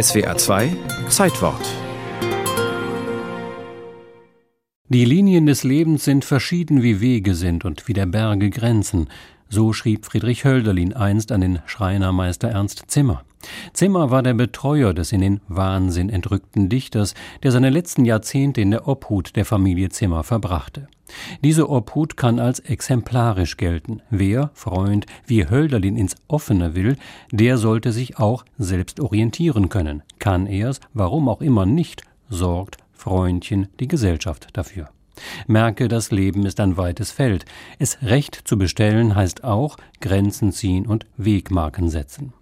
SWA 2 Zeitwort Die Linien des Lebens sind verschieden wie Wege sind und wie der Berge Grenzen. So schrieb Friedrich Hölderlin einst an den Schreinermeister Ernst Zimmer. Zimmer war der Betreuer des in den Wahnsinn entrückten Dichters, der seine letzten Jahrzehnte in der Obhut der Familie Zimmer verbrachte. Diese Obhut kann als exemplarisch gelten. Wer, Freund, wie Hölderlin ins Offene will, der sollte sich auch selbst orientieren können. Kann er's, warum auch immer nicht, sorgt Freundchen die Gesellschaft dafür. Merke, das Leben ist ein weites Feld. Es recht zu bestellen heißt auch Grenzen ziehen und Wegmarken setzen.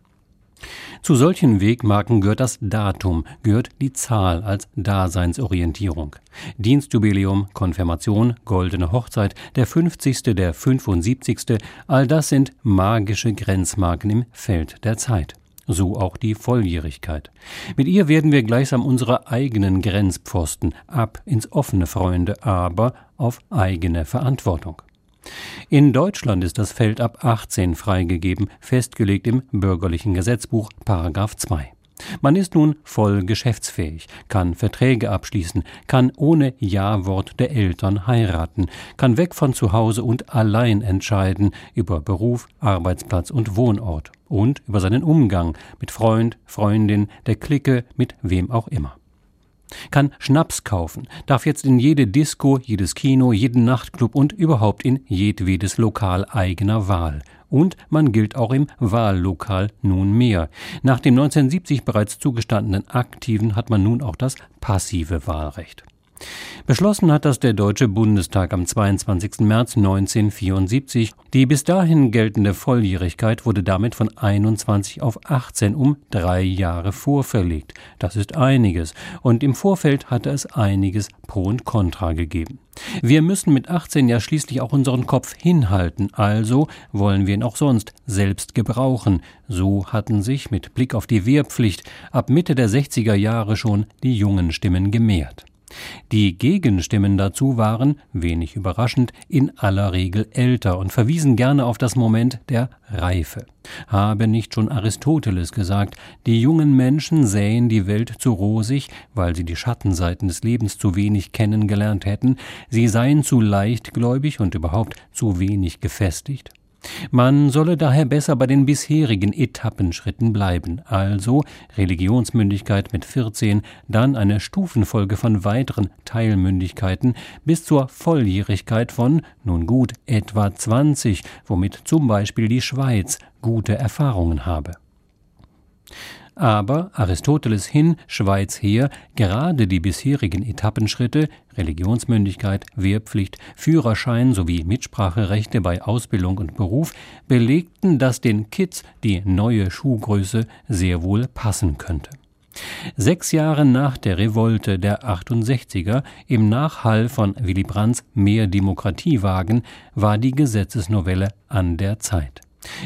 Zu solchen Wegmarken gehört das Datum, gehört die Zahl als Daseinsorientierung. Dienstjubiläum, Konfirmation, goldene Hochzeit, der 50., der 75., all das sind magische Grenzmarken im Feld der Zeit. So auch die Volljährigkeit. Mit ihr werden wir gleichsam unsere eigenen Grenzpfosten ab ins offene Freunde, aber auf eigene Verantwortung. In Deutschland ist das Feld ab 18 freigegeben, festgelegt im bürgerlichen Gesetzbuch Paragraph 2. Man ist nun voll geschäftsfähig, kann Verträge abschließen, kann ohne Ja-Wort der Eltern heiraten, kann weg von zu Hause und allein entscheiden über Beruf, Arbeitsplatz und Wohnort und über seinen Umgang mit Freund, Freundin, der Clique, mit wem auch immer kann Schnaps kaufen, darf jetzt in jede Disco, jedes Kino, jeden Nachtclub und überhaupt in jedwedes Lokal eigener Wahl. Und man gilt auch im Wahllokal nunmehr. Nach dem 1970 bereits zugestandenen Aktiven hat man nun auch das passive Wahlrecht. Beschlossen hat das der Deutsche Bundestag am 22. März 1974. Die bis dahin geltende Volljährigkeit wurde damit von 21 auf 18 um drei Jahre vorverlegt. Das ist einiges. Und im Vorfeld hatte es einiges Pro und Contra gegeben. Wir müssen mit 18 ja schließlich auch unseren Kopf hinhalten, also wollen wir ihn auch sonst selbst gebrauchen. So hatten sich mit Blick auf die Wehrpflicht ab Mitte der 60er Jahre schon die jungen Stimmen gemehrt. Die Gegenstimmen dazu waren, wenig überraschend, in aller Regel älter und verwiesen gerne auf das Moment der Reife. Habe nicht schon Aristoteles gesagt, die jungen Menschen sähen die Welt zu rosig, weil sie die Schattenseiten des Lebens zu wenig kennengelernt hätten, sie seien zu leichtgläubig und überhaupt zu wenig gefestigt? Man solle daher besser bei den bisherigen Etappenschritten bleiben, also Religionsmündigkeit mit 14, dann eine Stufenfolge von weiteren Teilmündigkeiten bis zur Volljährigkeit von, nun gut, etwa 20, womit zum Beispiel die Schweiz gute Erfahrungen habe aber Aristoteles hin, Schweiz her, gerade die bisherigen Etappenschritte Religionsmündigkeit, Wehrpflicht, Führerschein sowie Mitspracherechte bei Ausbildung und Beruf belegten, dass den Kids die neue Schuhgröße sehr wohl passen könnte. Sechs Jahre nach der Revolte der 68er, im Nachhall von Willy Brandts Mehr Demokratie wagen, war die Gesetzesnovelle an der Zeit.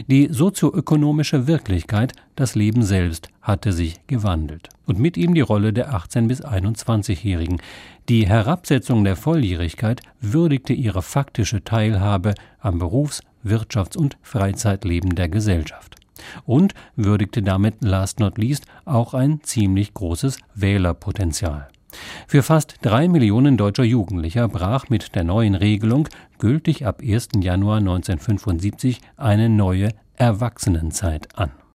Die sozioökonomische Wirklichkeit, das Leben selbst, hatte sich gewandelt. Und mit ihm die Rolle der 18- bis 21-Jährigen. Die Herabsetzung der Volljährigkeit würdigte ihre faktische Teilhabe am Berufs-, Wirtschafts- und Freizeitleben der Gesellschaft. Und würdigte damit last not least auch ein ziemlich großes Wählerpotenzial. Für fast drei Millionen deutscher Jugendlicher brach mit der neuen Regelung, gültig ab 1. Januar 1975, eine neue Erwachsenenzeit an